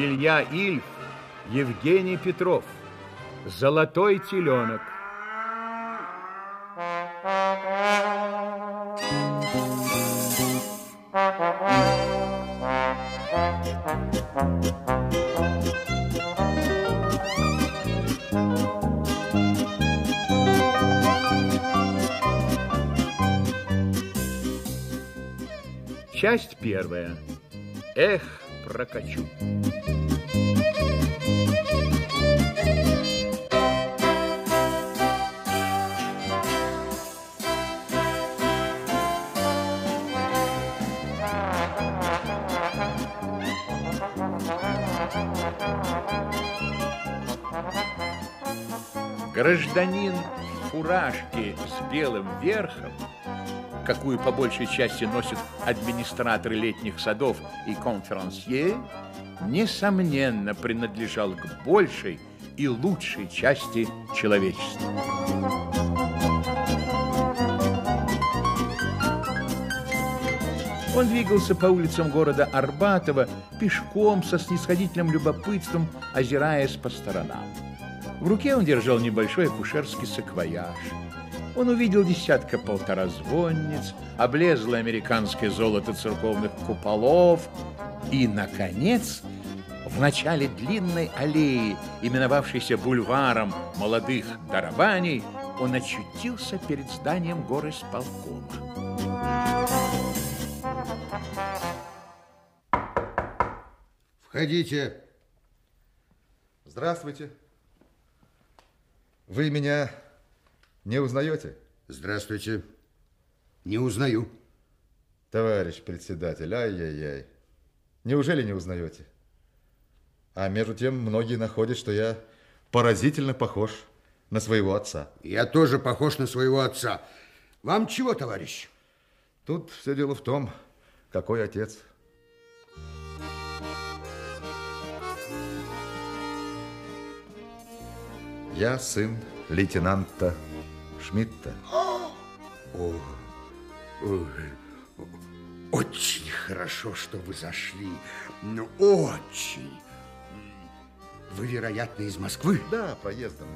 Илья Ильф, Евгений Петров. Золотой теленок. Часть первая. Эх, прокачу. Гражданин в фуражке с белым верхом какую по большей части носят администраторы летних садов и конферансье, несомненно принадлежал к большей и лучшей части человечества. Он двигался по улицам города Арбатова пешком со снисходительным любопытством, озираясь по сторонам. В руке он держал небольшой акушерский саквояж – он увидел десятка-полтора звонниц, облезлое американское золото церковных куполов и, наконец, в начале длинной аллеи, именовавшейся бульваром молодых дарабаней, он очутился перед зданием горы сполкома. Входите. Здравствуйте. Вы меня не узнаете? Здравствуйте. Не узнаю. Товарищ председатель, ай-яй-яй. Неужели не узнаете? А между тем многие находят, что я поразительно похож на своего отца. Я тоже похож на своего отца. Вам чего, товарищ? Тут все дело в том, какой отец. Я сын лейтенанта Шмидта. О, о, очень хорошо, что вы зашли. Ну, очень. Вы, вероятно, из Москвы? Да, проездом.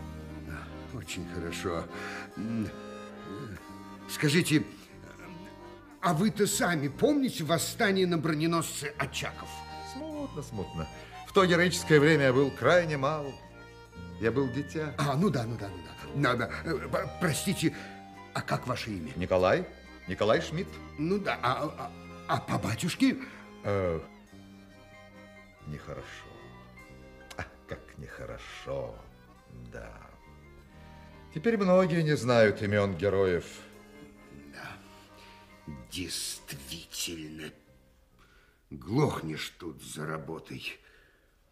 Очень хорошо. Скажите, а вы-то сами помните восстание на броненосце Очаков? Смутно, смутно. В то героическое время я был крайне мал. Я был дитя. А, ну да, ну да, ну да. Надо. Э, простите, а как ваше имя? Николай. Николай Шмидт. Ну да, а, а, а по батюшке? Э, нехорошо. А, как нехорошо. Да. Теперь многие не знают имен героев. Да, действительно. Глохнешь тут за работой.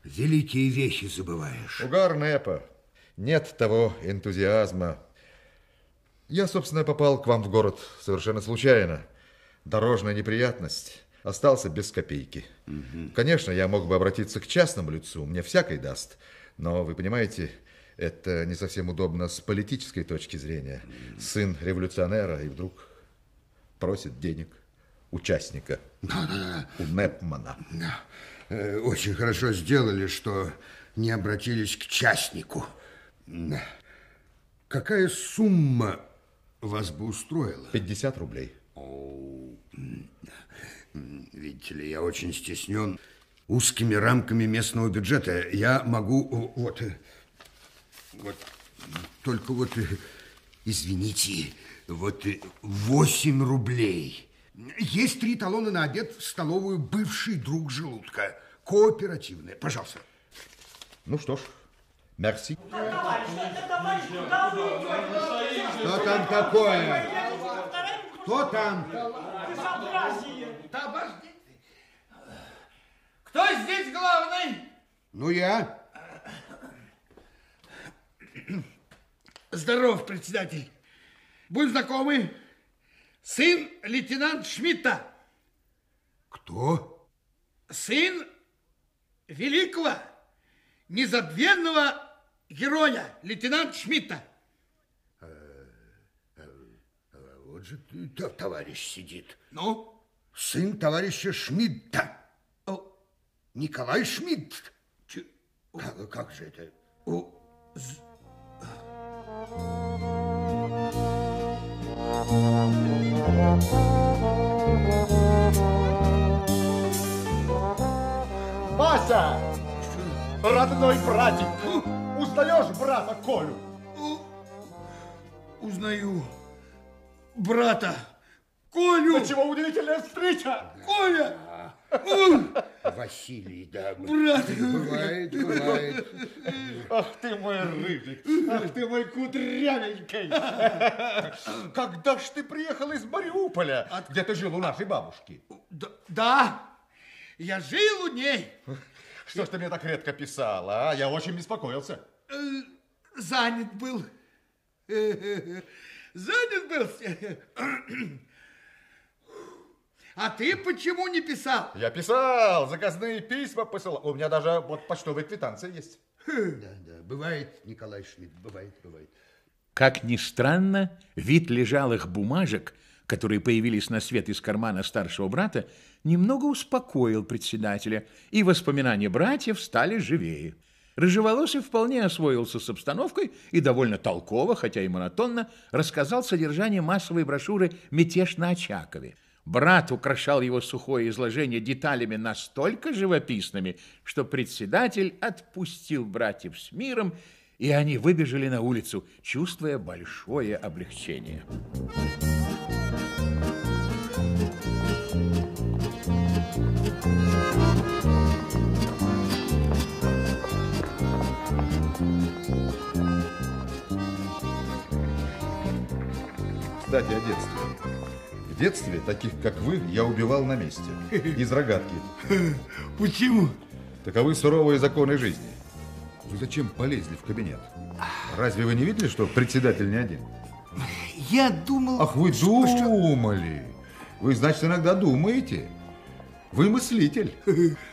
Великие вещи забываешь. Угар Непа. Нет того энтузиазма. Я, собственно, попал к вам в город совершенно случайно. Дорожная неприятность. Остался без копейки. Угу. Конечно, я мог бы обратиться к частному лицу, мне всякой даст. Но, вы понимаете, это не совсем удобно с политической точки зрения. Сын революционера и вдруг просит денег участника. Да, да, да. У Непмана. Да. Э, очень хорошо сделали, что не обратились к частнику. Какая сумма вас бы устроила? 50 рублей. О, видите ли, я очень стеснен узкими рамками местного бюджета. Я могу вот, вот только вот, извините, вот 8 рублей. Есть три талона на обед в столовую «Бывший друг желудка». Кооперативная. Пожалуйста. Ну что ж, Мерси. Что там такое? Кто там? Кто здесь главный? Ну, я. Здоров, председатель. Будь знакомы. Сын лейтенант Шмидта. Кто? Сын великого, незабвенного героя, лейтенант Шмидта. Э, э, вот же товарищ сидит. Ну? Сын товарища Шмидта. О. Николай Шмидт. Как, как же это? У... з- Вася! Родной братик! Узнаешь брата Колю? Узнаю брата Колю. Чего удивительная встреча? Коля! Василий, да. Брат! Бывает, бывает. Ах ты мой рыжик, ах ты мой кудрявенький. Когда ж ты приехал из Мариуполя, где ты жил у нашей бабушки? Да, да, я жил у ней. Что ж ты мне так редко писала, а? Я очень беспокоился. Э, занят был. Занят был. А ты почему не писал? Я писал, заказные письма посылал. У меня даже вот почтовая квитанция есть. Да, да, бывает, Николай Шмидт, бывает, бывает. Как ни странно, вид лежалых бумажек, которые появились на свет из кармана старшего брата, немного успокоил председателя, и воспоминания братьев стали живее. Рыжеволосый вполне освоился с обстановкой и довольно толково, хотя и монотонно, рассказал содержание массовой брошюры «Мятеж на Очакове». Брат украшал его сухое изложение деталями настолько живописными, что председатель отпустил братьев с миром, и они выбежали на улицу, чувствуя большое облегчение. Кстати, о детстве. В детстве таких, как вы, я убивал на месте. Из рогатки. Почему? Таковы суровые законы жизни. Вы зачем полезли в кабинет? Разве вы не видели, что председатель не один? Я думал... Ах, вы что- что- думали. Вы, значит, иногда думаете. Вы мыслитель.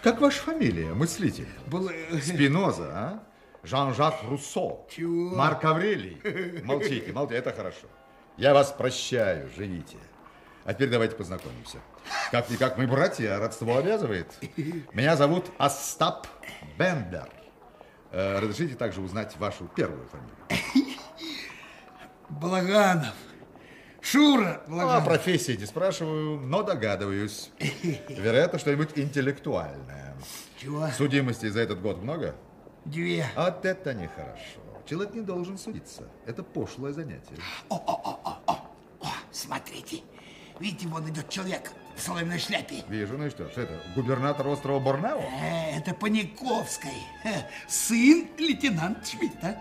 Как ваша фамилия, мыслитель? Был, Спиноза, а? Жан-Жак Руссо. Чего? Марк Аврелий. Молчите, молчите, это хорошо. Я вас прощаю, живите. А теперь давайте познакомимся. Как-никак мы братья, а родство обязывает. Меня зовут Остап Бендер. Э, Разрешите также узнать вашу первую фамилию? Благанов. Шура Ну, о Благанов. профессии не спрашиваю, но догадываюсь. Вероятно, что-нибудь интеллектуальное. Чего? Судимости за этот год много? Две. Вот это нехорошо. Человек не должен судиться. Это пошлое занятие. О, смотрите. Видите, вон идет человек в соломенной шляпе. Вижу, ну и что? Что это? Губернатор острова Борнео? Э, Это Паниковской. Э, Сын лейтенант Шмидта.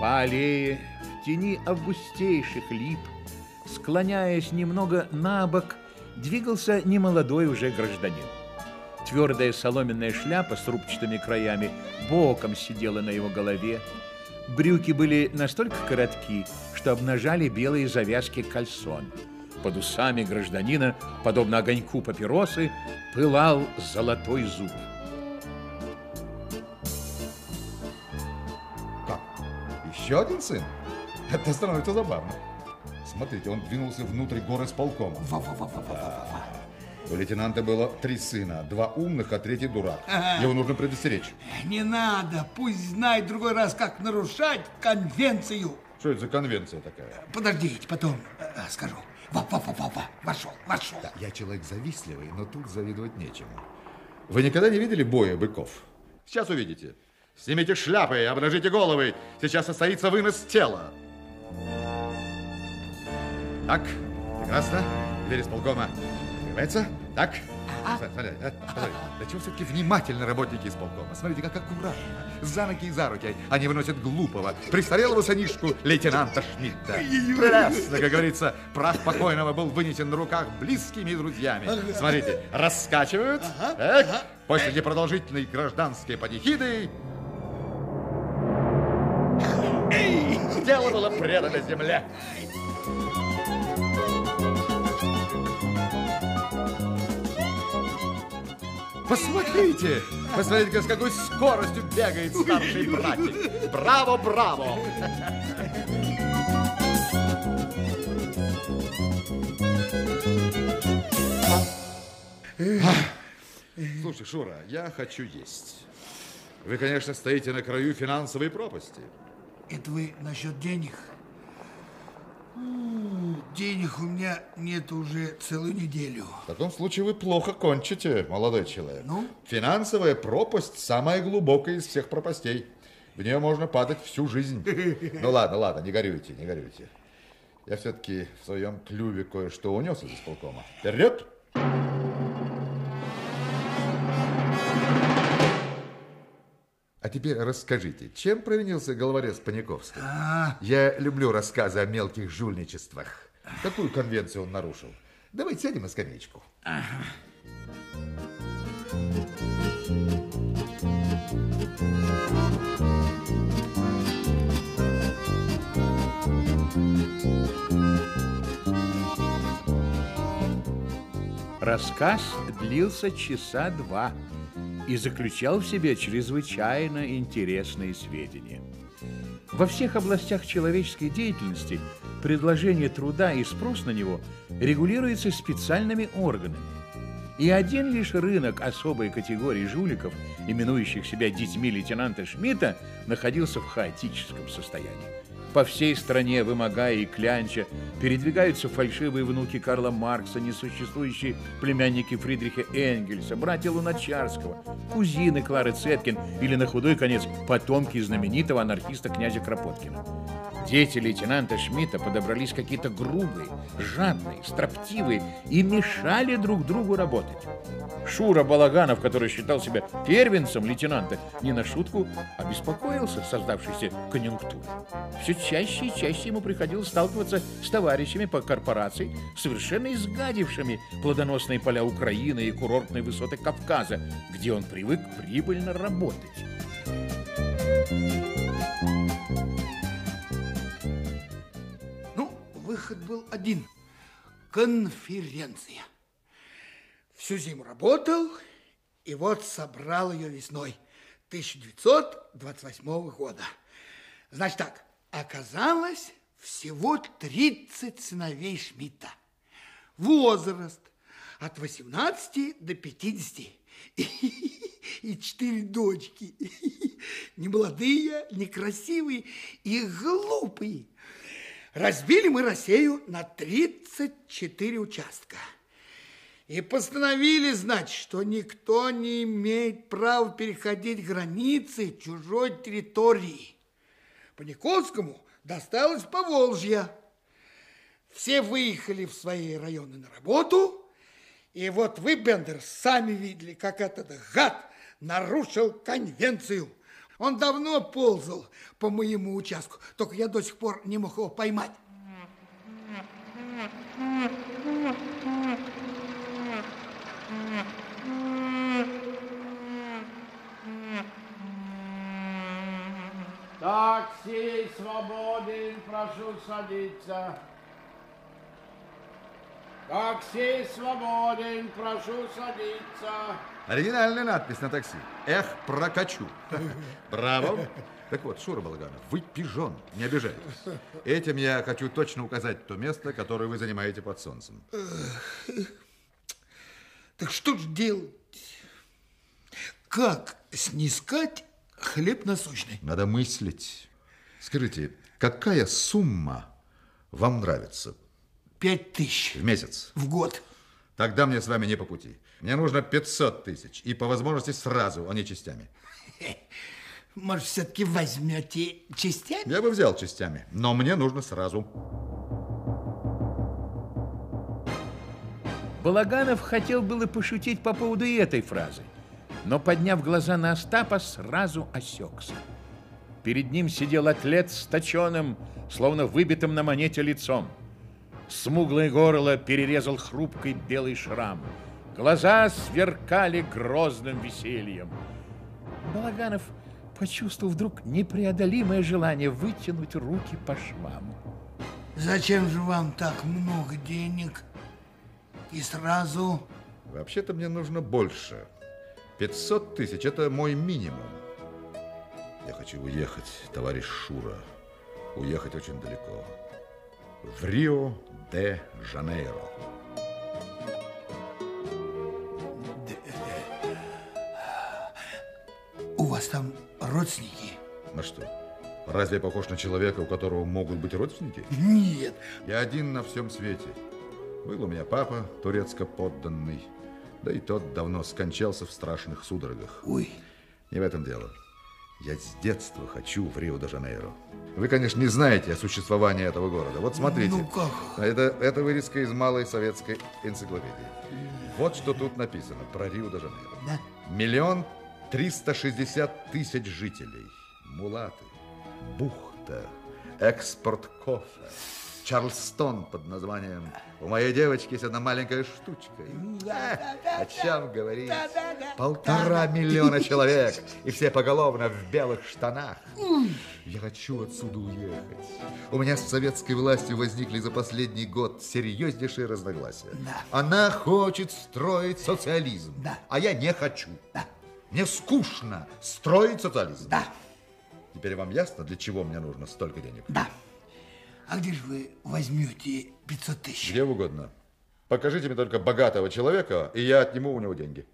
По аллее, в тени августейших лип, склоняясь немного на бок, двигался немолодой уже гражданин. Твердая соломенная шляпа с рубчатыми краями боком сидела на его голове. Брюки были настолько коротки, что обнажали белые завязки кальсон. Под усами гражданина, подобно огоньку папиросы, пылал золотой зуб. Как? Еще один сын? Это становится забавно. Смотрите, он двинулся внутрь горы с полком. У лейтенанта было три сына. Два умных, а третий дурак. Его нужно предостеречь. Не надо, пусть знает другой раз, как нарушать конвенцию. Что это за конвенция такая? Подождите, потом э, э, скажу. Во, во, во, во, во, вошел, вошел. Я человек завистливый, но тут завидовать нечему. Вы никогда не видели боя быков? Сейчас увидите. Снимите шляпы, обнажите головы. Сейчас состоится вынос тела. Так, прекрасно. Дверь исполкома открывается. Так. Смотри, смотри. Да чего все-таки внимательны работники исполкома? Смотрите, как аккуратно. За ноги и за руки они выносят глупого, престарелого сынишку лейтенанта Шмидта. Прелестно, как говорится, прах покойного был вынесен на руках близкими друзьями. Смотрите, раскачивают. Так. После непродолжительной гражданской панихиды Дело было предано земле. Посмотрите! Посмотрите, с какой скоростью бегает старший братик. Браво, браво! Слушай, Шура, я хочу есть. Вы, конечно, стоите на краю финансовой пропасти. Это вы насчет денег? Денег у меня нет уже целую неделю. В таком случае вы плохо кончите, молодой человек. Ну? Финансовая пропасть самая глубокая из всех пропастей. В нее можно падать всю жизнь. Ну ладно, ладно, не горюйте, не горюйте. Я все-таки в своем клюве кое-что унес из исполкома. Вперед! А теперь расскажите, чем провинился головорез Паниковский? Я люблю рассказы о мелких жульничествах. Какую конвенцию он нарушил? Давайте сядем на скамеечку. Рассказ длился часа два и заключал в себе чрезвычайно интересные сведения. Во всех областях человеческой деятельности предложение труда и спрос на него регулируется специальными органами. И один лишь рынок особой категории жуликов, именующих себя детьми лейтенанта Шмидта, находился в хаотическом состоянии. По всей стране, вымогая и клянча, передвигаются фальшивые внуки Карла Маркса, несуществующие племянники Фридриха Энгельса, братья Луначарского, кузины Клары Цеткин или, на худой конец, потомки знаменитого анархиста князя Кропоткина. Дети лейтенанта Шмидта подобрались какие-то грубые, жадные, строптивые и мешали друг другу работать. Шура Балаганов, который считал себя первенцем лейтенанта, не на шутку обеспокоился создавшейся конъюнктурой. Все чаще и чаще ему приходилось сталкиваться с товарищами по корпорации, совершенно изгадившими плодоносные поля Украины и курортные высоты Кавказа, где он привык прибыльно работать. Ну, выход был один. Конференция. Всю зиму работал, и вот собрал ее весной 1928 года. Значит так, оказалось всего 30 сыновей Шмидта. Возраст от 18 до 50. И четыре дочки. Не молодые, не красивые и глупые. Разбили мы Россию на 34 участка. И постановили, значит, что никто не имеет права переходить границы чужой территории. Паниковскому досталось Поволжье. Все выехали в свои районы на работу. И вот вы, Бендер, сами видели, как этот гад нарушил конвенцию. Он давно ползал по моему участку, только я до сих пор не мог его поймать. Такси свободен, прошу садиться. Такси свободен, прошу садиться. Оригинальная надпись на такси. Эх, прокачу. Браво. Так вот, Шура Балаганов, вы пижон, не обижайтесь. Этим я хочу точно указать то место, которое вы занимаете под солнцем. Так что ж делать? Как снискать хлеб насущный? Надо мыслить. Скажите, какая сумма вам нравится Пять тысяч в месяц? в год. Тогда мне с вами не по пути. Мне нужно 500 тысяч. И по возможности сразу, а не частями. Может, все-таки возьмете частями? Я бы взял частями, но мне нужно сразу. Балаганов хотел было пошутить по поводу и этой фразы, но, подняв глаза на Остапа, сразу осекся. Перед ним сидел атлет с точеным, словно выбитым на монете лицом. Смуглое горло перерезал хрупкий белый шрам. Глаза сверкали грозным весельем. Балаганов почувствовал вдруг непреодолимое желание вытянуть руки по швам. Зачем же вам так много денег? И сразу... Вообще-то мне нужно больше. 500 тысяч – это мой минимум. Я хочу уехать, товарищ Шура. Уехать очень далеко. В Рио-де-Жанейро. У вас там родственники? На что? Разве я похож на человека, у которого могут быть родственники? Нет. Я один на всем свете. Был у меня папа, турецко подданный. Да и тот давно скончался в страшных судорогах. Ой, Не в этом дело. Я с детства хочу в Рио-де-Жанейро. Вы, конечно, не знаете о существовании этого города. Вот смотрите. Ну как? Это, это вырезка из малой советской энциклопедии. Вот что тут написано про Рио-де-Жанейро. Да? Миллион триста шестьдесят тысяч жителей. Мулаты, бухта, экспорт кофе, Чарльстон под названием «У моей девочки есть одна маленькая штучка». Да, Э, О чем говорить? Полтора миллиона человек, и все поголовно в белых штанах. Я хочу отсюда уехать. У меня с советской властью возникли за последний год серьезнейшие разногласия. Да. Она хочет строить социализм, Да. а я не хочу. Да. Мне скучно строить социализм. Да, Теперь вам ясно, для чего мне нужно столько денег? да. А где же вы возьмете 500 тысяч? Где угодно. Покажите мне только богатого человека, и я отниму у него деньги.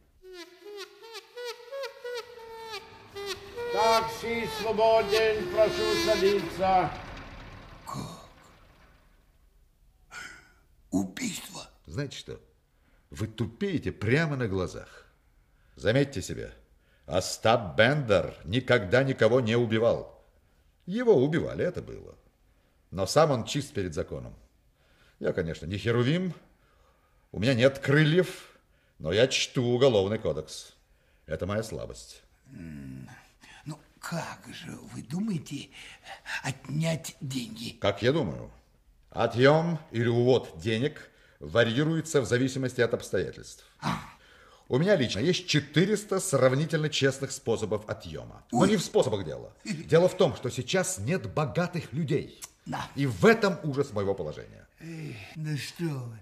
Такси свободен, прошу садиться. Убийство. Знаете что? Вы тупеете прямо на глазах. Заметьте себе, Остап Бендер никогда никого не убивал. Его убивали, это было. Но сам он чист перед законом. Я, конечно, не херувим, у меня нет крыльев, но я чту уголовный кодекс. Это моя слабость. Ну, как же вы думаете отнять деньги? Как я думаю, отъем или увод денег варьируется в зависимости от обстоятельств. У меня лично есть 400 сравнительно честных способов отъема. Но не в способах дела. Дело в том, что сейчас нет богатых людей. Да. И в этом ужас моего положения. Да что вы.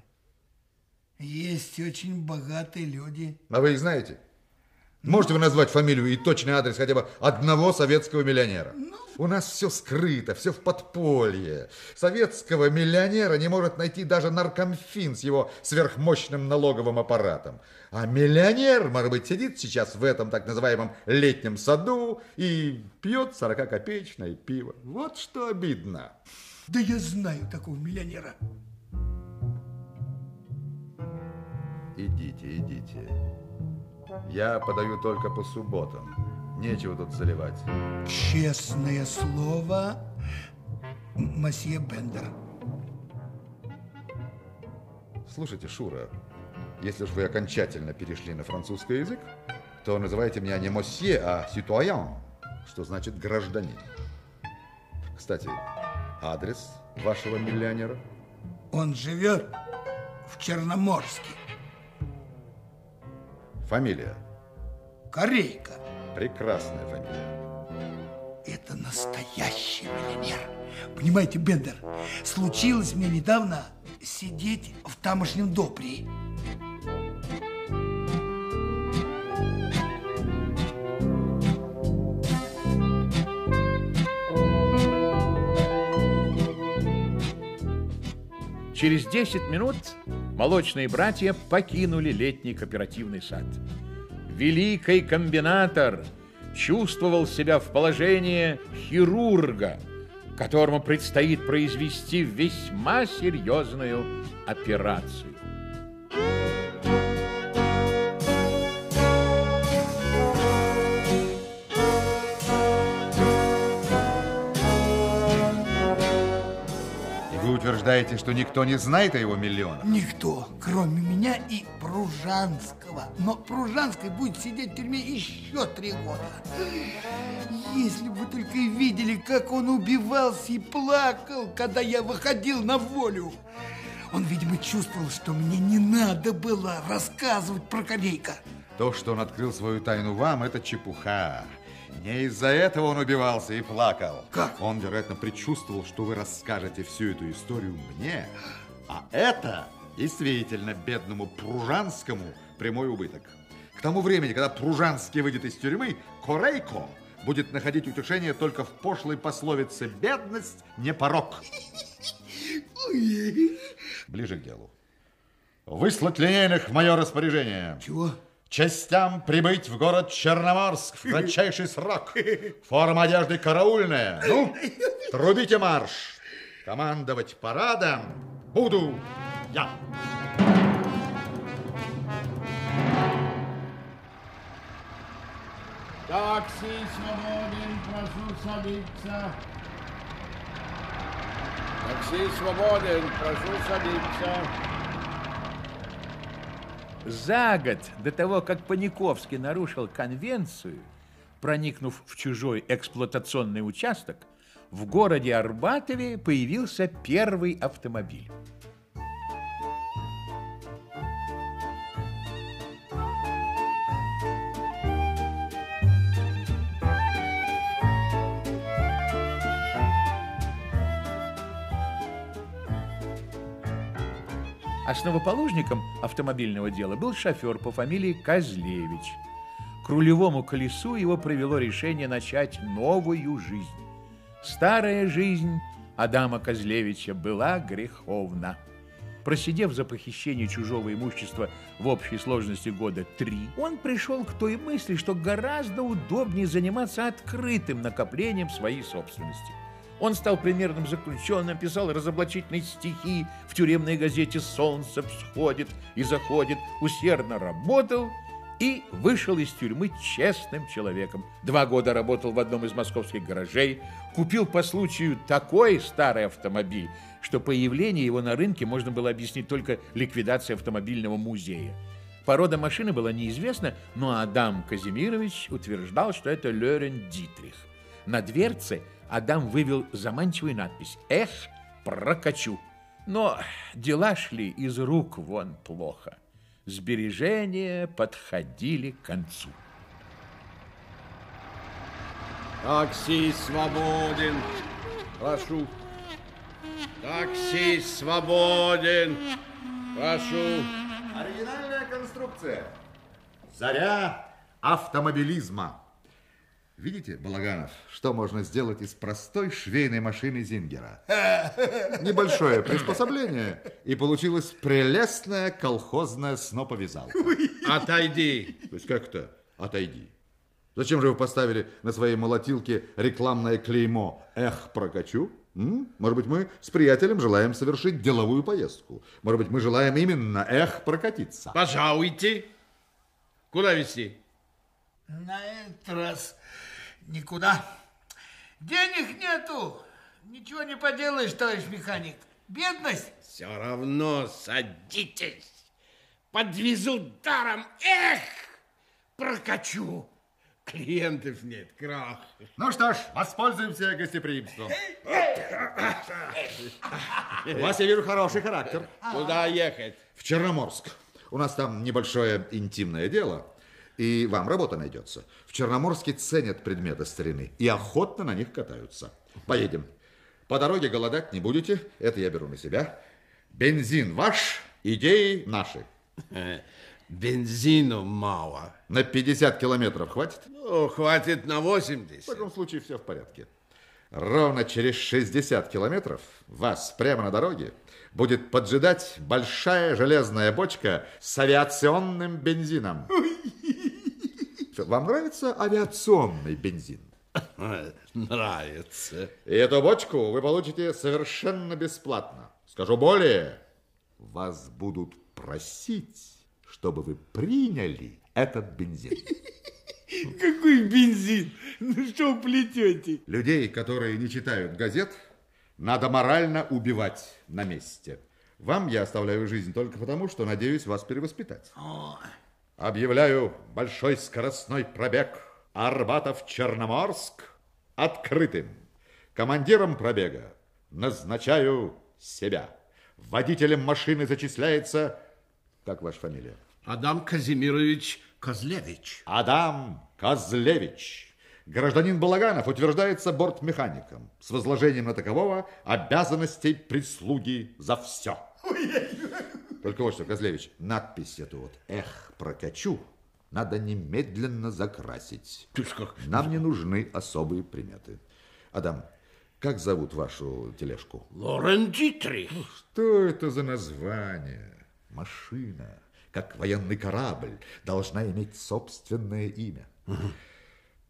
Есть очень богатые люди. А вы их знаете? Можете вы назвать фамилию и точный адрес хотя бы одного советского миллионера? У нас все скрыто, все в подполье. Советского миллионера не может найти даже наркомфин с его сверхмощным налоговым аппаратом. А миллионер, может быть, сидит сейчас в этом так называемом летнем саду и пьет 40-копеечное пиво. Вот что обидно. Да я знаю такого миллионера. Идите, идите. Я подаю только по субботам. Нечего тут заливать. Честное слово, мосье Бендер. Слушайте, Шура, если уж вы окончательно перешли на французский язык, то называйте меня не мосье, а ситуаян, что значит гражданин. Кстати, адрес вашего миллионера? Он живет в Черноморске. Фамилия? Корейка. Прекрасная фамилия. Это настоящий миллионер. Понимаете, Бендер, случилось мне недавно сидеть в тамошнем допре. Через 10 минут молочные братья покинули летний кооперативный сад. Великий комбинатор чувствовал себя в положении хирурга, которому предстоит произвести весьма серьезную операцию. Утверждаете, что никто не знает о его миллионах? Никто, кроме меня и Пружанского. Но Пружанский будет сидеть в тюрьме еще три года. Если бы вы только видели, как он убивался и плакал, когда я выходил на волю. Он, видимо, чувствовал, что мне не надо было рассказывать про Корейка. То, что он открыл свою тайну вам, это чепуха. Не из-за этого он убивался и плакал. Как? Он, вероятно, предчувствовал, что вы расскажете всю эту историю мне. А это действительно бедному Пружанскому прямой убыток. К тому времени, когда Пружанский выйдет из тюрьмы, Корейко будет находить утешение только в пошлой пословице «бедность не порок». Ближе к делу. Выслать линейных в мое распоряжение. Чего? Частям прибыть в город Черноморск в кратчайший срок. Форма одежды караульная. Ну, трубите марш. Командовать парадом буду я. Такси свободен, прошу садиться. Такси свободен, прошу садиться. За год до того, как Паниковский нарушил конвенцию, проникнув в чужой эксплуатационный участок, в городе Арбатове появился первый автомобиль. Основоположником автомобильного дела был шофер по фамилии Козлевич. К рулевому колесу его привело решение начать новую жизнь. Старая жизнь Адама Козлевича была греховна. Просидев за похищение чужого имущества в общей сложности года три, он пришел к той мысли, что гораздо удобнее заниматься открытым накоплением своей собственности. Он стал примерным заключенным, писал разоблачительные стихи в тюремной газете «Солнце всходит и заходит», усердно работал и вышел из тюрьмы честным человеком. Два года работал в одном из московских гаражей, купил по случаю такой старый автомобиль, что появление его на рынке можно было объяснить только ликвидацией автомобильного музея. Порода машины была неизвестна, но Адам Казимирович утверждал, что это Лерен Дитрих. На дверце – Адам вывел заманчивую надпись «Эх, прокачу». Но дела шли из рук вон плохо. Сбережения подходили к концу. Такси свободен, прошу. Такси свободен, прошу. Оригинальная конструкция. Заря автомобилизма. Видите, Балаганов, что можно сделать из простой швейной машины Зингера? Небольшое приспособление, и получилась прелестная колхозная сноповязалка. Отойди. То есть как-то отойди. Зачем же вы поставили на своей молотилке рекламное клеймо «Эх, прокачу»? М? Может быть, мы с приятелем желаем совершить деловую поездку. Может быть, мы желаем именно «Эх, прокатиться». Пожалуйте. Куда везти? На этот раз никуда. Денег нету. Ничего не поделаешь, товарищ механик. Бедность. Все равно садитесь. Подвезу даром. Эх, прокачу. Клиентов нет, крах. Ну что ж, воспользуемся гостеприимством. У вас, я вижу, хороший характер. Куда ехать? В Черноморск. У нас там небольшое интимное дело. И вам работа найдется. В Черноморске ценят предметы старины и охотно на них катаются. Поедем. По дороге голодать не будете, это я беру на себя. Бензин ваш, идеи наши. Бензину мало. На 50 километров хватит? Ну, хватит на В 80. таком случае все в порядке. Ровно через 60 километров вас прямо на дороге будет поджидать большая железная бочка с авиационным бензином. Что, Вам нравится авиационный бензин? Нравится. И эту бочку вы получите совершенно бесплатно. Скажу более, вас будут просить, чтобы вы приняли этот бензин. Какой бензин? Ну что плетете? Людей, которые не читают газет, надо морально убивать на месте. Вам я оставляю жизнь только потому, что надеюсь вас перевоспитать. Объявляю большой скоростной пробег Арбатов-Черноморск открытым. Командиром пробега назначаю себя. Водителем машины зачисляется... Как ваша фамилия? Адам Казимирович Козлевич. Адам Козлевич. Гражданин Балаганов утверждается бортмехаником с возложением на такового обязанностей прислуги за все. Только вот что, Козлевич, надпись эту вот «Эх, прокачу» надо немедленно закрасить. Ты как... Нам не нужны особые приметы. Адам, как зовут вашу тележку? Лорен Дитрих. Что это за название? Машина. как военный корабль, должна иметь собственное имя.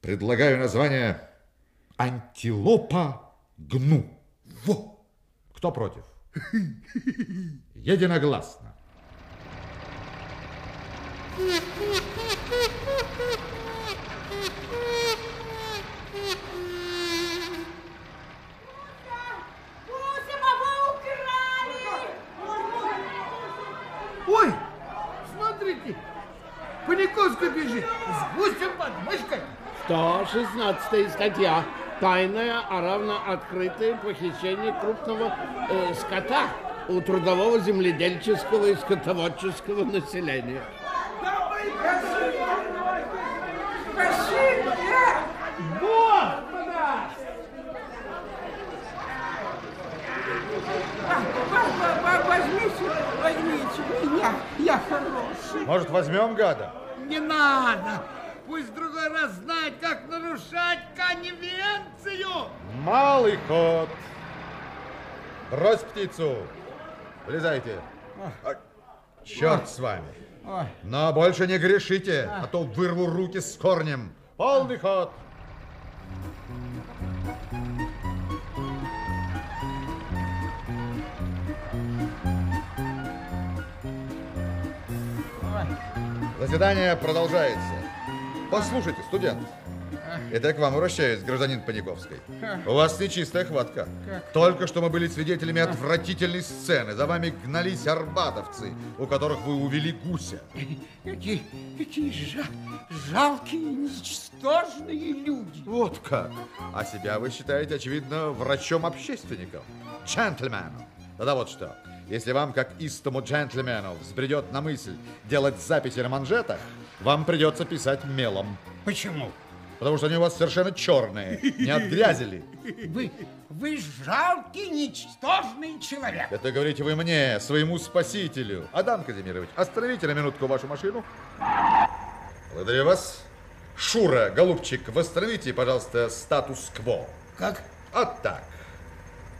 Предлагаю название «Антилопа гну». Во! Кто против? Единогласно. Ой, смотрите, Паниковская бежит с гусем под мышкой. 116 статья. Тайное, а равно открытое похищение крупного э, скота у трудового земледельческого и скотоводческого населения. Возьмите, возьмите меня, я хороший. Может, возьмем гада? Не надо. Пусть в другой раз знает, как нарушать конвенцию. Малый ход. Брось птицу. Влезайте. Черт с вами. Но больше не грешите, а то вырву руки с корнем. Полный ход. Заседание продолжается. Послушайте, студент. Это я к вам обращаюсь, гражданин Паниковский. У вас нечистая хватка. Только что мы были свидетелями отвратительной сцены. За вами гнались арбатовцы, у которых вы увели гуся. Какие, какие жа- жалкие, ничтожные люди. Вот как. А себя вы считаете, очевидно, врачом-общественником. Джентльменом. Тогда вот что. Если вам, как истому джентльмену, взбредет на мысль делать записи на манжетах, вам придется писать мелом. Почему? Потому что они у вас совершенно черные. Не от грязи ли? Вы, вы жалкий, ничтожный человек. Это говорите вы мне, своему спасителю. Адам Казимирович, остановите на минутку вашу машину. Благодарю вас. Шура, голубчик, восстановите, пожалуйста, статус-кво. Как? Вот так.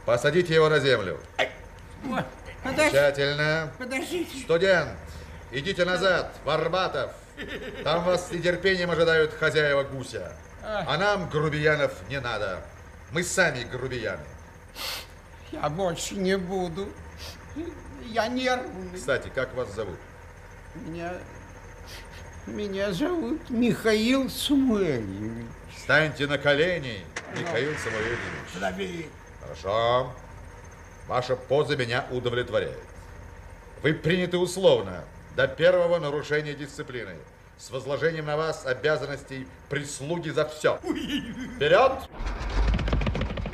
Посадите его на землю. Подожди, Тщательно. подождите. Студент, идите назад, в Арбатов. Там вас с нетерпением ожидают хозяева гуся. А нам грубиянов не надо. Мы сами грубияны. Я больше не буду. Я нервный. Кстати, как вас зовут? Меня, меня зовут Михаил Самуэльевич. Встаньте на колени, Михаил Самуэльевич. Подожди. Хорошо. Ваша поза меня удовлетворяет. Вы приняты условно до первого нарушения дисциплины с возложением на вас обязанностей прислуги за все. Вперед!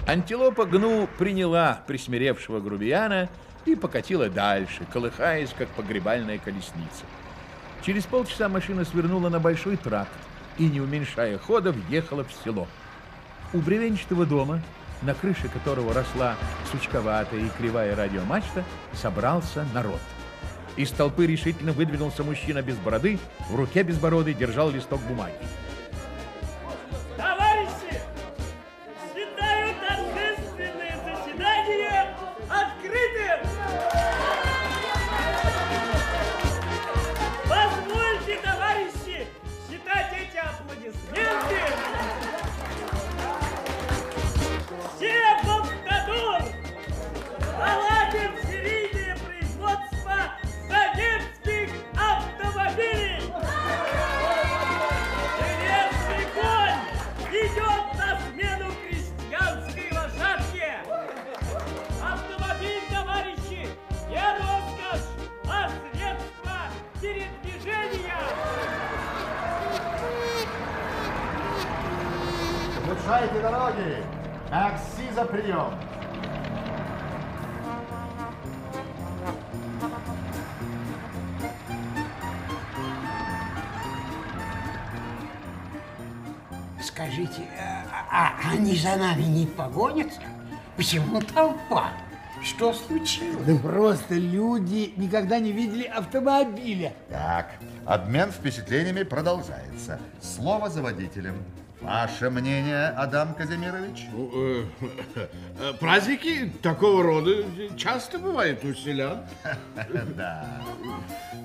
Антилопа Гну приняла присмиревшего грубияна и покатила дальше, колыхаясь, как погребальная колесница. Через полчаса машина свернула на большой тракт и, не уменьшая хода, въехала в село. У бревенчатого дома, на крыше которого росла сучковатая и кривая радиомачта, собрался народ. Из толпы решительно выдвинулся мужчина без бороды, в руке безбородый держал листок бумаги. За прием! Скажите, а, а они за нами не погонятся? Почему толпа? Что случилось? Да просто люди никогда не видели автомобиля. Так, обмен впечатлениями продолжается. Слово за водителем. Ваше мнение, Адам Казимирович? Ну, э, э, Праздники такого рода часто бывают у селян. Да.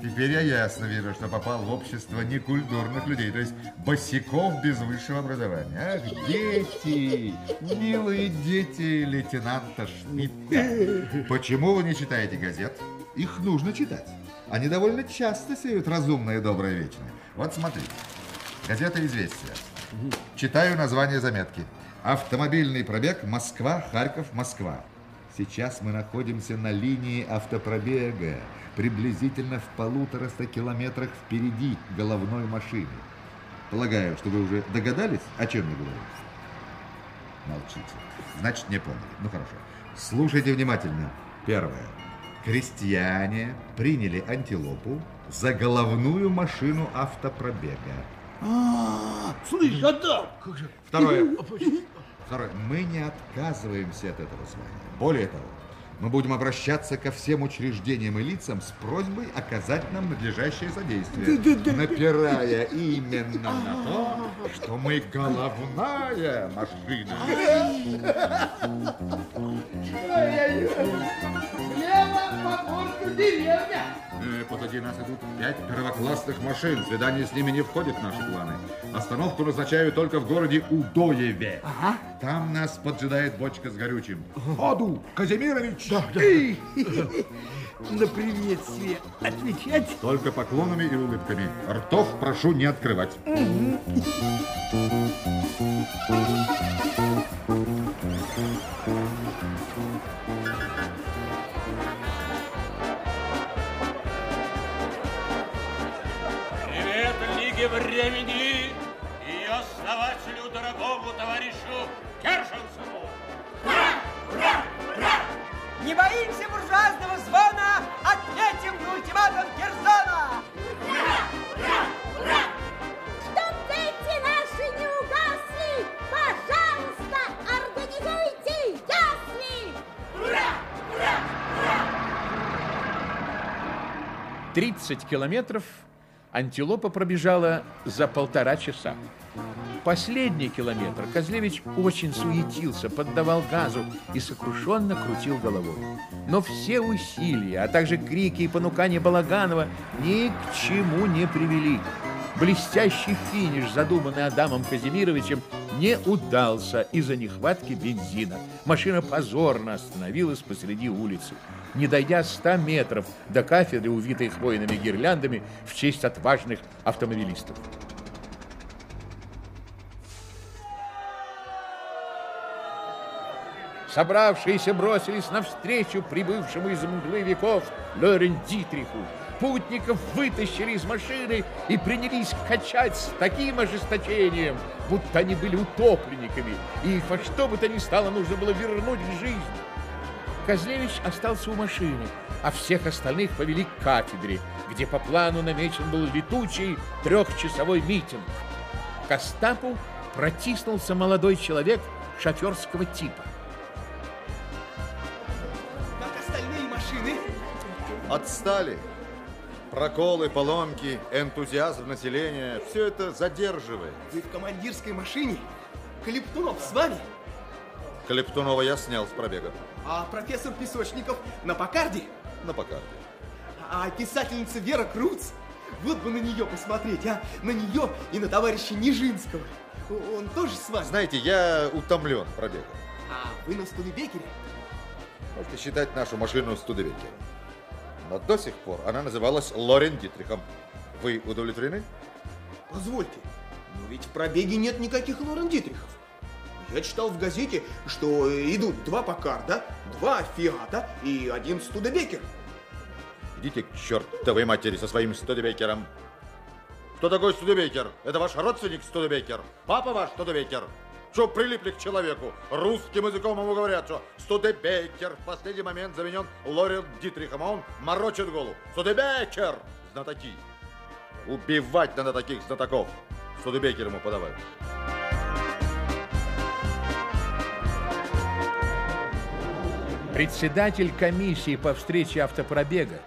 Теперь я ясно вижу, что попал в общество некультурных людей, то есть босиков без высшего образования. Ах, дети, милые дети лейтенанта Шмидта. Почему вы не читаете газет? Их нужно читать. Они довольно часто сеют разумное и доброе вечное. Вот смотрите. Газета «Известия». Читаю название заметки. Автомобильный пробег Москва, Харьков, Москва. Сейчас мы находимся на линии автопробега, приблизительно в полутораста километрах впереди головной машины. Полагаю, что вы уже догадались, о чем я говорю? Молчите. Значит, не поняли. Ну, хорошо. Слушайте внимательно. Первое. Крестьяне приняли антилопу за головную машину автопробега. Слышь, Адам! Второе. Второе. Мы не отказываемся от этого звания. Более того, мы будем обращаться ко всем учреждениям и лицам с просьбой оказать нам надлежащее содействие, напирая именно на то, что мы головная машина. Э, Позади нас идут пять первоклассных машин. Свидание с ними не входит в наши планы. Остановку назначаю только в городе Удоеве. Там нас поджидает бочка с горючим. Ходу, Казимирович! На приветствие отвечать. Только поклонами и улыбками. Ртов прошу не открывать. Времени и ее основателю, дорогому товарищу Кершенсону. Не боимся буржуазного звона, ответим на ультиматум Кирзона! Чтоб дети наши не угасли, пожалуйста, организуйте ясли! 30 километров антилопа пробежала за полтора часа. Последний километр Козлевич очень суетился, поддавал газу и сокрушенно крутил головой. Но все усилия, а также крики и понукания Балаганова ни к чему не привели. Блестящий финиш, задуманный Адамом Казимировичем, не удался из-за нехватки бензина. Машина позорно остановилась посреди улицы. Не дойдя 100 метров до кафедры, увитой хвойными гирляндами в честь отважных автомобилистов. Собравшиеся бросились навстречу прибывшему из мглы веков Лорен Дитриху. Путников вытащили из машины и принялись качать с таким ожесточением, будто они были утопленниками, и их во что бы то ни стало нужно было вернуть в жизнь. Козлевич остался у машины, а всех остальных повели к кафедре, где по плану намечен был летучий трехчасовой митинг. К Остапу протиснулся молодой человек шоферского типа. Как остальные машины? Отстали. Проколы, поломки, энтузиазм населения – все это задерживает. Вы в командирской машине? Калиптунов с вами? Клептунова я снял с пробега. А профессор Песочников на Покарде? На покарде. А писательница Вера Круц? Вот бы на нее посмотреть, а? На нее и на товарища Нижинского. Он тоже с вами? Знаете, я утомлен пробегом. А вы на Студебекере? Можете считать нашу машину Студебекером. Но до сих пор она называлась Лорен Дитрихом. Вы удовлетворены? Позвольте, но ведь в пробеге нет никаких Лорен Дитрихов. Я читал в газете, что идут два Покарда, два Фиата и один Студебекер. Идите к чертовой матери со своим Студебекером. Кто такой Студебекер? Это ваш родственник Студебекер? Папа ваш Студебекер? Что прилипли к человеку? Русским языком ему говорят, что Студебекер в последний момент заменен Лорен Дитрихом, а он морочит голову. Студебекер! Знатоки. Убивать надо таких знатоков. Студебекер ему подавать. Председатель комиссии по встрече автопробега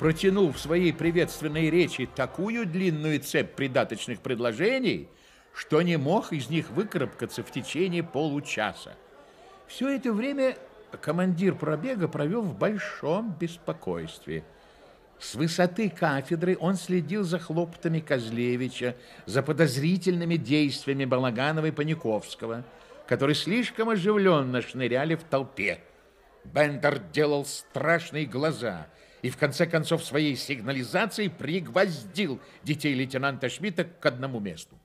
протянул в своей приветственной речи такую длинную цепь придаточных предложений, что не мог из них выкарабкаться в течение получаса. Все это время командир пробега провел в большом беспокойстве. С высоты кафедры он следил за хлопотами Козлевича, за подозрительными действиями Балаганова и Паниковского, которые слишком оживленно шныряли в толпе. Бендер делал страшные глаза и в конце концов своей сигнализацией пригвоздил детей лейтенанта Шмидта к одному месту.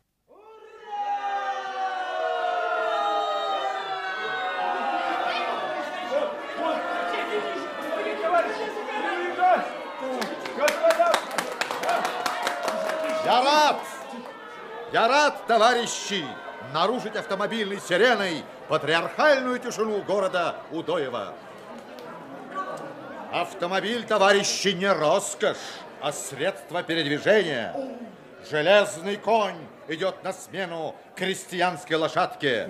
Я рад, товарищи, нарушить автомобильной сиреной патриархальную тишину города Удоева. Автомобиль, товарищи, не роскошь, а средство передвижения. Железный конь идет на смену крестьянской лошадке.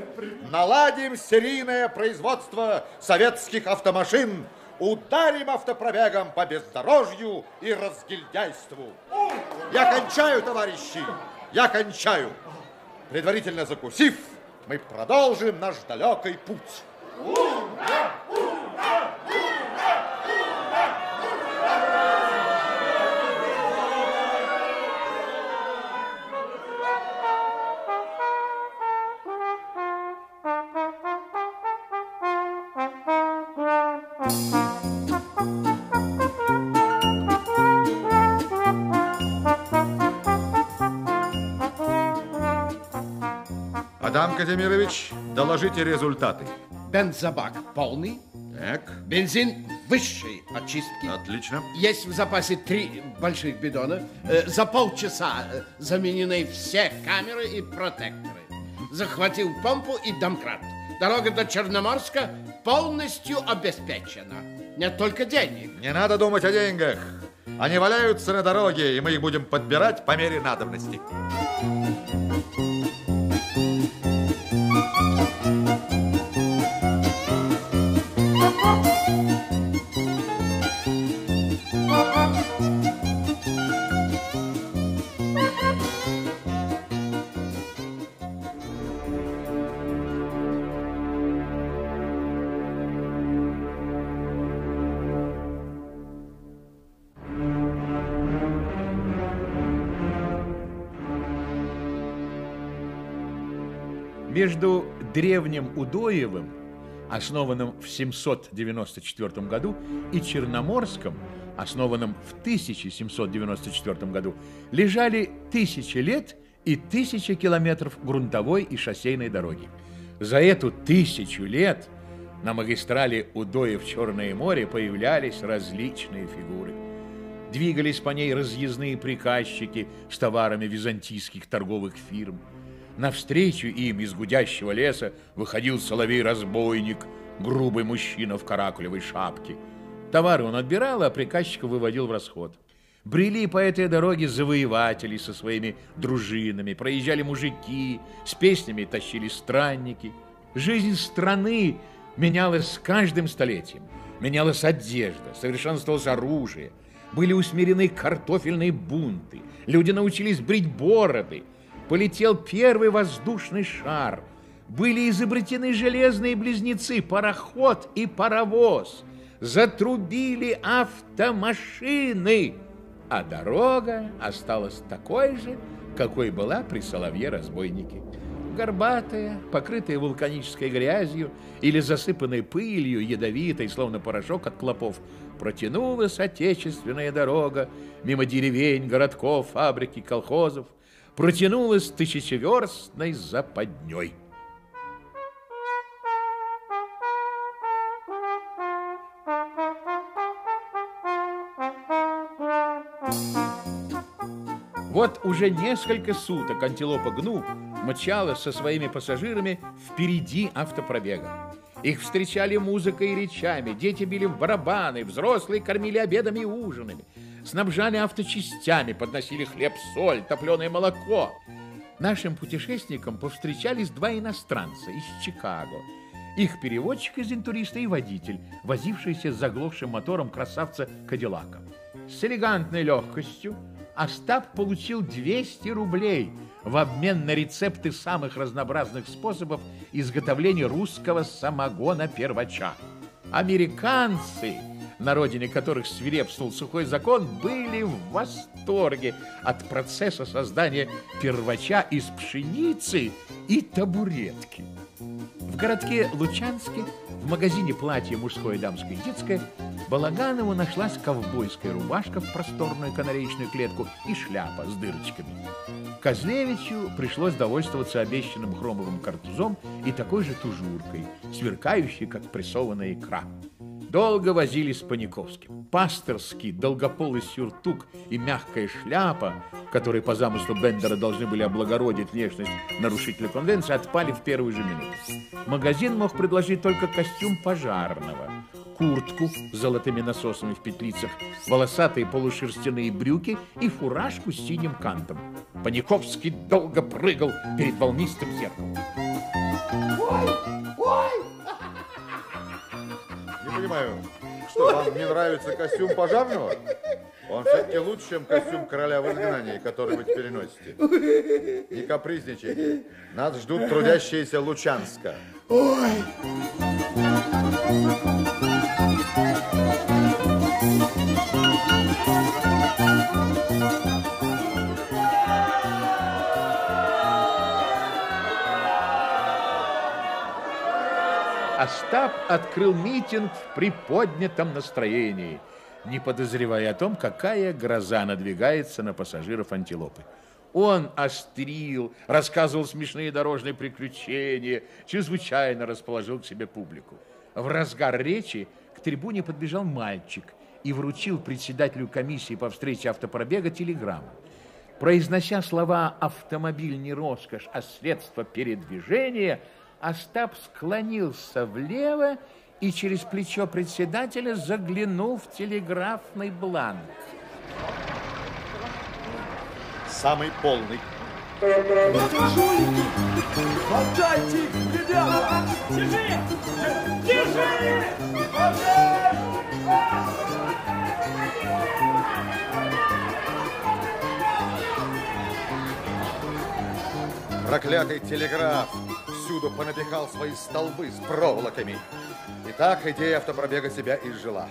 Наладим серийное производство советских автомашин. Ударим автопробегом по бездорожью и разгильдяйству. Я кончаю, товарищи, я кончаю. Предварительно закусив, мы продолжим наш далекий путь. Ура! Ура! Адам Казимирович, доложите результаты. Бензобак полный. Так. Бензин высшей очистки. Отлично. Есть в запасе три больших бидона. Э, За полчаса э, заменены все камеры и протекторы. Захватил помпу и домкрат. Дорога до Черноморска полностью обеспечена. Нет только денег. Не надо думать о деньгах. Они валяются на дороге, и мы их будем подбирать по мере надобности. Между древним Удоевым, основанным в 794 году, и Черноморском, основанным в 1794 году, лежали тысячи лет и тысячи километров грунтовой и шоссейной дороги. За эту тысячу лет на магистрали Удоев-Черное море появлялись различные фигуры. Двигались по ней разъездные приказчики с товарами византийских торговых фирм. Навстречу им из гудящего леса выходил соловей-разбойник, грубый мужчина в каракулевой шапке. Товары он отбирал, а приказчика выводил в расход. Брели по этой дороге завоеватели со своими дружинами, проезжали мужики, с песнями тащили странники. Жизнь страны менялась с каждым столетием. Менялась одежда, совершенствовалось оружие, были усмирены картофельные бунты, люди научились брить бороды, полетел первый воздушный шар, были изобретены железные близнецы, пароход и паровоз, затрубили автомашины, а дорога осталась такой же, какой была при Соловье-разбойнике. Горбатая, покрытая вулканической грязью или засыпанной пылью, ядовитой, словно порошок от клопов, протянулась отечественная дорога мимо деревень, городков, фабрик и колхозов, протянулась тысячеверстной западней. Вот уже несколько суток антилопа Гну мчалась со своими пассажирами впереди автопробега. Их встречали музыкой и речами, дети били в барабаны, взрослые кормили обедами и ужинами, снабжали авточастями, подносили хлеб-соль, топленое молоко. Нашим путешественникам повстречались два иностранца из Чикаго. Их переводчик из интуриста и водитель, возившийся с заглохшим мотором красавца Кадиллака. С элегантной легкостью Остап получил 200 рублей, в обмен на рецепты самых разнообразных способов изготовления русского самогона-первача. Американцы, на родине которых свирепствовал сухой закон, были в восторге от процесса создания первача из пшеницы и табуретки. В городке Лучанске, в магазине платья мужское, дамское и детское, Балаганову нашлась ковбойская рубашка в просторную канареечную клетку и шляпа с дырочками. Козлевичу пришлось довольствоваться обещанным хромовым картузом и такой же тужуркой, сверкающей, как прессованная икра. Долго возились с Паниковским. Пасторский долгополый сюртук и мягкая шляпа, которые по замыслу Бендера должны были облагородить внешность нарушителя конвенции, отпали в первую же минуту. Магазин мог предложить только костюм пожарного, куртку с золотыми насосами в петлицах, волосатые полушерстяные брюки и фуражку с синим кантом. Паниковский долго прыгал перед волнистым зеркалом. Ой, ой! Понимаю, что вам не нравится костюм пожарного? Он все-таки лучше, чем костюм короля в изгнании, который вы теперь носите. Не капризничайте. Нас ждут трудящиеся Лучанска. Ой! Остап открыл митинг в приподнятом настроении, не подозревая о том, какая гроза надвигается на пассажиров антилопы. Он острил, рассказывал смешные дорожные приключения, чрезвычайно расположил к себе публику. В разгар речи к трибуне подбежал мальчик и вручил председателю комиссии по встрече автопробега телеграмму. Произнося слова «автомобиль не роскошь, а средство передвижения», Остап склонился влево и через плечо председателя заглянул в телеграфный бланк. Самый полный. Хватайте их, ребята! Держи! Держи! Проклятый телеграф всюду понапихал свои столбы с проволоками. И так идея автопробега себя изжила.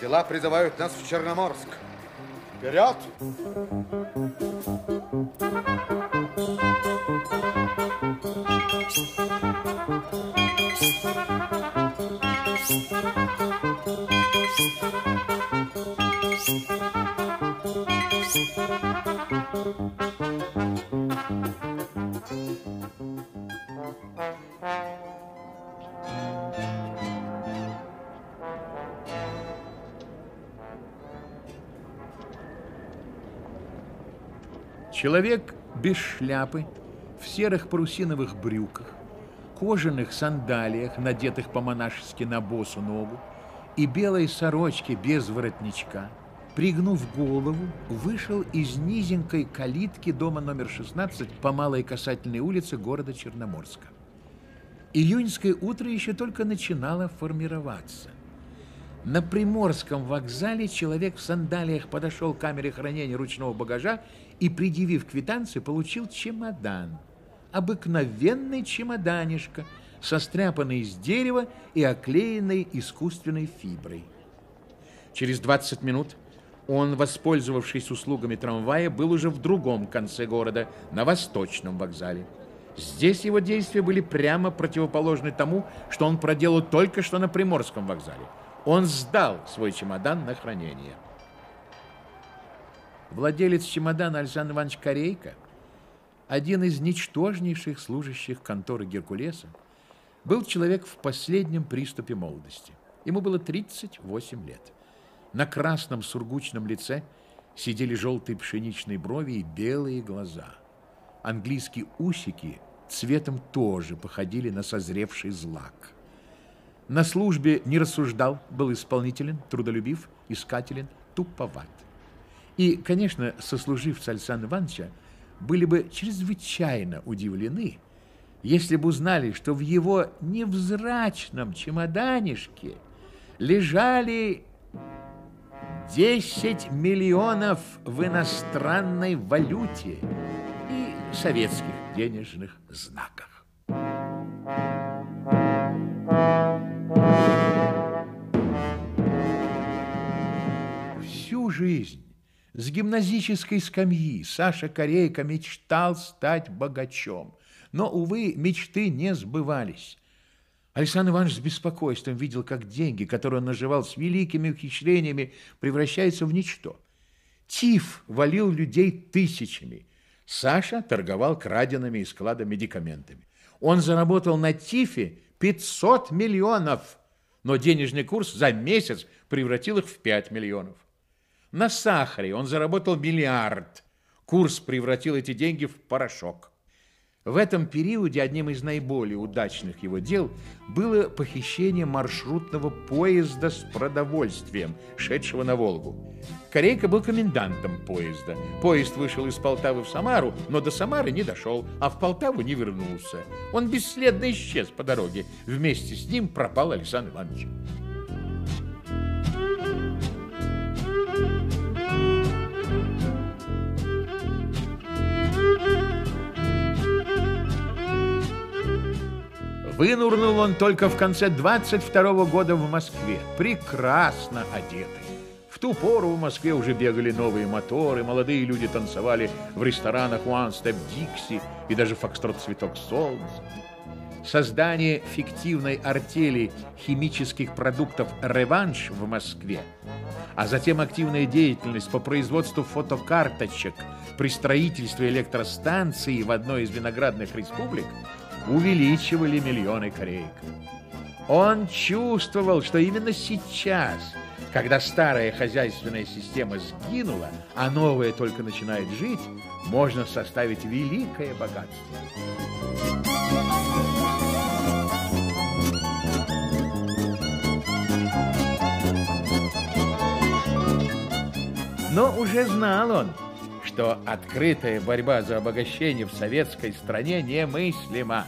Дела призывают нас в Черноморск. Вперед! Человек без шляпы, в серых парусиновых брюках, кожаных сандалиях, надетых по-монашески на босу ногу, и белой сорочке без воротничка, пригнув голову, вышел из низенькой калитки дома номер 16 по Малой Касательной улице города Черноморска. Июньское утро еще только начинало формироваться. На Приморском вокзале человек в сандалиях подошел к камере хранения ручного багажа и, предъявив квитанцию, получил чемодан. Обыкновенный чемоданишко, состряпанный из дерева и оклеенный искусственной фиброй. Через 20 минут он, воспользовавшись услугами трамвая, был уже в другом конце города, на Восточном вокзале. Здесь его действия были прямо противоположны тому, что он проделал только что на Приморском вокзале. Он сдал свой чемодан на хранение. Владелец чемодана Александр Иванович Корейко, один из ничтожнейших служащих конторы Геркулеса, был человек в последнем приступе молодости. Ему было 38 лет. На красном сургучном лице сидели желтые пшеничные брови и белые глаза. Английские усики цветом тоже походили на созревший злак. На службе не рассуждал, был исполнителен, трудолюбив, искателен, туповат. И, конечно, сослуживцы Александра Ивановича были бы чрезвычайно удивлены, если бы узнали, что в его невзрачном чемоданишке лежали 10 миллионов в иностранной валюте и советских денежных знаках. Всю жизнь с гимназической скамьи Саша Корейко мечтал стать богачом. Но, увы, мечты не сбывались. Александр Иванович с беспокойством видел, как деньги, которые он наживал с великими ухищрениями, превращаются в ничто. Тиф валил людей тысячами. Саша торговал краденными из склада медикаментами. Он заработал на Тифе 500 миллионов, но денежный курс за месяц превратил их в 5 миллионов. На сахаре он заработал миллиард. Курс превратил эти деньги в порошок. В этом периоде одним из наиболее удачных его дел было похищение маршрутного поезда с продовольствием, шедшего на Волгу. Корейка был комендантом поезда. Поезд вышел из Полтавы в Самару, но до Самары не дошел, а в Полтаву не вернулся. Он бесследно исчез по дороге. Вместе с ним пропал Александр Иванович. Вынурнул он только в конце 22 года в Москве, прекрасно одетый. В ту пору в Москве уже бегали новые моторы, молодые люди танцевали в ресторанах One Step Dixie и даже Фокстрот Цветок Солнца. Создание фиктивной артели химических продуктов «Реванш» в Москве, а затем активная деятельность по производству фотокарточек при строительстве электростанции в одной из виноградных республик – увеличивали миллионы кореек. Он чувствовал, что именно сейчас, когда старая хозяйственная система сгинула, а новая только начинает жить, можно составить великое богатство. Но уже знал он, что открытая борьба за обогащение в советской стране немыслима,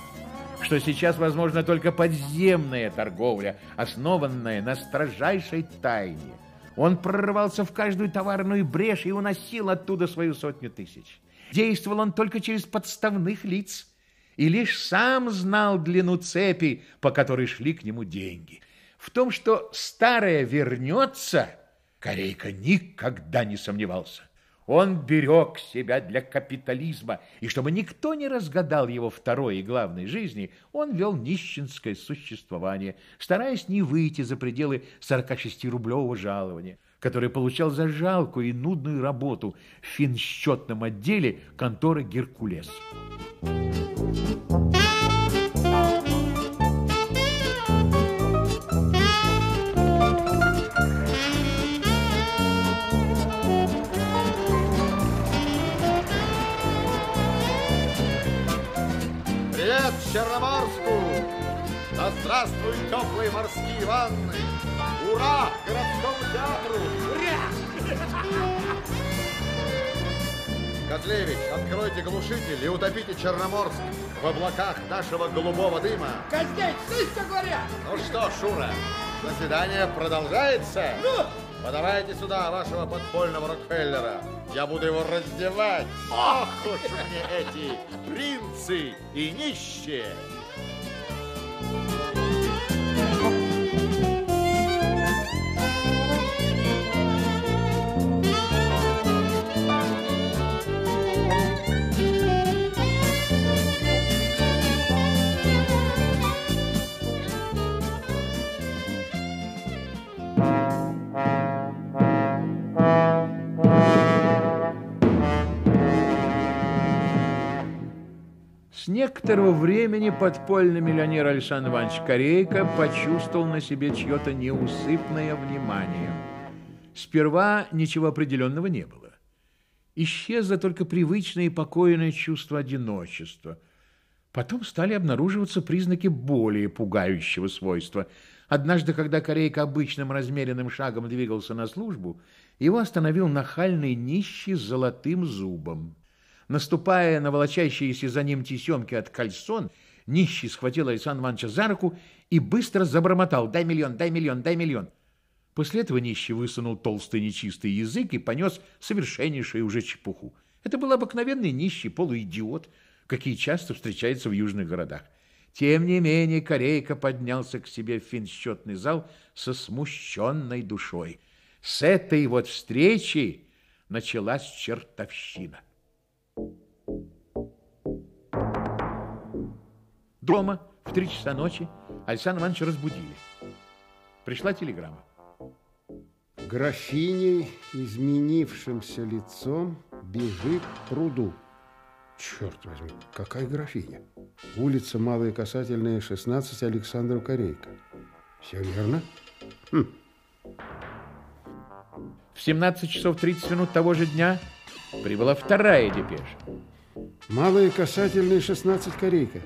что сейчас возможна только подземная торговля, основанная на строжайшей тайне. Он прорывался в каждую товарную брешь и уносил оттуда свою сотню тысяч. Действовал он только через подставных лиц и лишь сам знал длину цепи, по которой шли к нему деньги. В том, что старое вернется, Корейка никогда не сомневался. Он берег себя для капитализма, и чтобы никто не разгадал его второй и главной жизни, он вел нищенское существование, стараясь не выйти за пределы 46-рублевого жалования, которое получал за жалкую и нудную работу в финсчетном отделе конторы «Геркулес». Черноморску! Да здравствуют теплые морские ванны! Ура! Городскому театру! Ура! Котлевич, откройте глушитель и утопите Черноморск в облаках нашего голубого дыма. Котлевич, слышь, что говорят? Ну что, Шура, заседание продолжается? Ну? Подавайте сюда вашего подпольного Рокфеллера. Я буду его раздевать. Ох уж мне эти принцы и нищие. Некоторого времени подпольный миллионер Александр Иванович Корейко почувствовал на себе чье-то неусыпное внимание. Сперва ничего определенного не было. Исчезло только привычное и покойное чувство одиночества. Потом стали обнаруживаться признаки более пугающего свойства. Однажды, когда Корейка обычным размеренным шагом двигался на службу, его остановил нахальный нищий с золотым зубом. Наступая на волочащиеся за ним тесемки от кальсон, нищий схватил Александра Ивановича за руку и быстро забормотал «Дай миллион, дай миллион, дай миллион». После этого нищий высунул толстый нечистый язык и понес совершеннейшую уже чепуху. Это был обыкновенный нищий полуидиот, какие часто встречаются в южных городах. Тем не менее, Корейка поднялся к себе в финсчетный зал со смущенной душой. С этой вот встречи началась чертовщина. Дома в три часа ночи Александр Ивановича разбудили. Пришла телеграмма. Графиня, изменившимся лицом, бежит к пруду. Черт возьми, какая графиня? Улица Малая Касательная, 16, Александров Корейка. Все верно? Хм. В 17 часов 30 минут того же дня прибыла вторая депеша. Малая Касательная, 16, Корейка.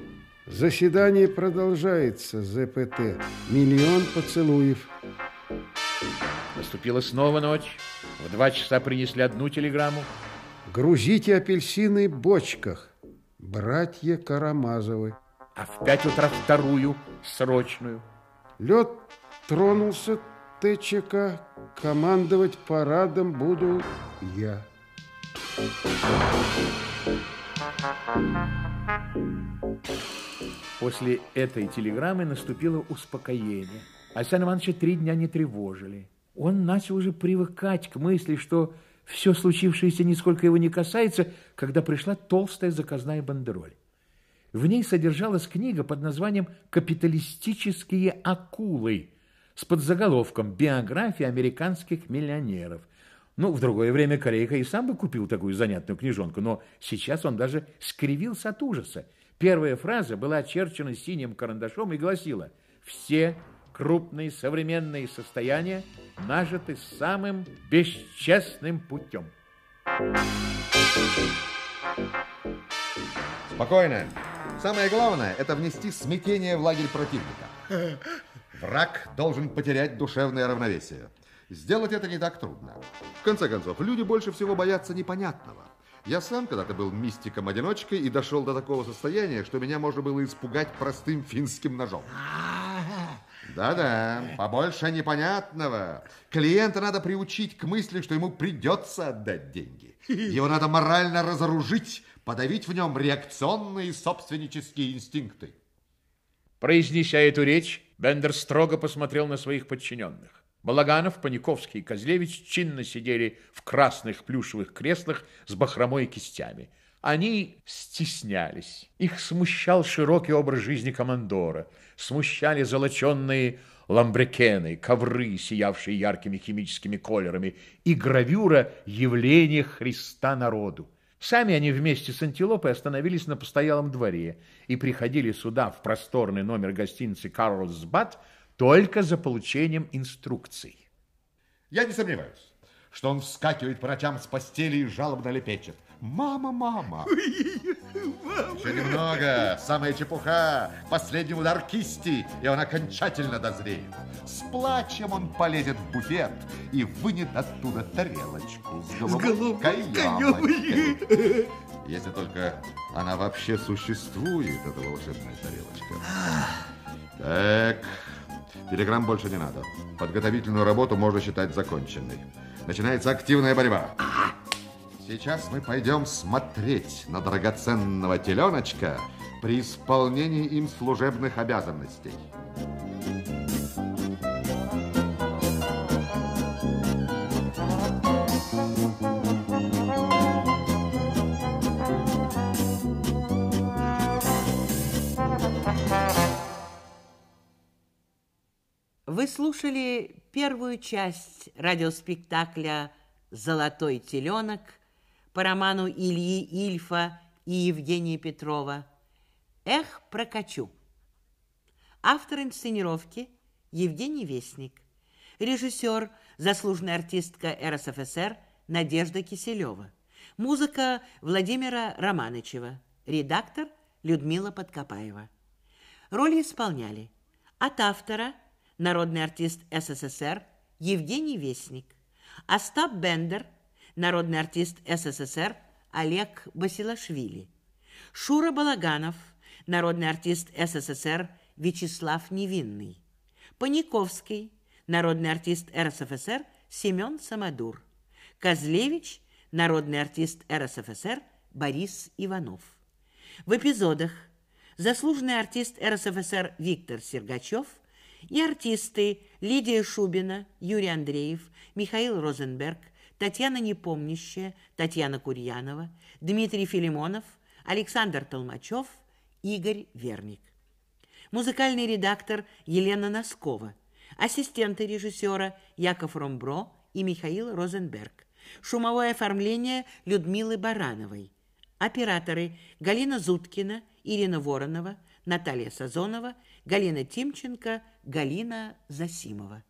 Заседание продолжается, ЗПТ. Миллион поцелуев. Наступила снова ночь. В два часа принесли одну телеграмму. Грузите апельсины в бочках. Братья Карамазовы. А в пять утра вторую, срочную. Лед тронулся, ТЧК. Командовать парадом буду я. После этой телеграммы наступило успокоение. Александра Ивановича три дня не тревожили. Он начал уже привыкать к мысли, что все случившееся нисколько его не касается, когда пришла толстая заказная бандероль. В ней содержалась книга под названием «Капиталистические акулы» с подзаголовком «Биография американских миллионеров». Ну, в другое время Корейка и сам бы купил такую занятную книжонку, но сейчас он даже скривился от ужаса. Первая фраза была очерчена синим карандашом и гласила «Все крупные современные состояния нажиты самым бесчестным путем». Спокойно. Самое главное – это внести смятение в лагерь противника. Враг должен потерять душевное равновесие. Сделать это не так трудно. В конце концов, люди больше всего боятся непонятного. Я сам когда-то был мистиком-одиночкой и дошел до такого состояния, что меня можно было испугать простым финским ножом. Да-да, побольше непонятного. Клиента надо приучить к мысли, что ему придется отдать деньги. Его надо морально разоружить, подавить в нем реакционные собственнические инстинкты. Произнеся эту речь, Бендер строго посмотрел на своих подчиненных. Балаганов, Паниковский и Козлевич чинно сидели в красных плюшевых креслах с бахромой и кистями. Они стеснялись. Их смущал широкий образ жизни командора, смущали золоченные ламбрекены, ковры, сиявшие яркими химическими колерами, и гравюра явления Христа народу. Сами они вместе с антилопой остановились на постоялом дворе и приходили сюда в просторный номер гостиницы «Карлсбад» только за получением инструкций. Я не сомневаюсь, что он вскакивает по ночам с постели и жалобно лепечет. Мама, мама. Еще немного, самая чепуха, последний удар кисти, и он окончательно дозреет. С плачем он полезет в буфет и вынет оттуда тарелочку с голубой каемочкой. Если только она вообще существует, эта волшебная тарелочка. Так, Телеграмм больше не надо. Подготовительную работу можно считать законченной. Начинается активная борьба. Сейчас мы пойдем смотреть на драгоценного теленочка при исполнении им служебных обязанностей. Вы слушали первую часть радиоспектакля «Золотой теленок» по роману Ильи Ильфа и Евгения Петрова «Эх, прокачу». Автор инсценировки Евгений Вестник. Режиссер, заслуженная артистка РСФСР Надежда Киселева. Музыка Владимира Романычева. Редактор Людмила Подкопаева. Роли исполняли от автора – народный артист СССР Евгений Вестник, Остап Бендер, народный артист СССР Олег Басилашвили, Шура Балаганов, народный артист СССР Вячеслав Невинный, Паниковский, народный артист РСФСР Семен Самодур, Козлевич, народный артист РСФСР Борис Иванов. В эпизодах заслуженный артист РСФСР Виктор Сергачев и артисты Лидия Шубина, Юрий Андреев, Михаил Розенберг, Татьяна Непомнящая, Татьяна Курьянова, Дмитрий Филимонов, Александр Толмачев, Игорь Верник. Музыкальный редактор Елена Носкова, ассистенты режиссера Яков Ромбро и Михаил Розенберг, шумовое оформление Людмилы Барановой, операторы Галина Зуткина, Ирина Воронова, Наталья Сазонова, Галина Тимченко, Галина Засимова.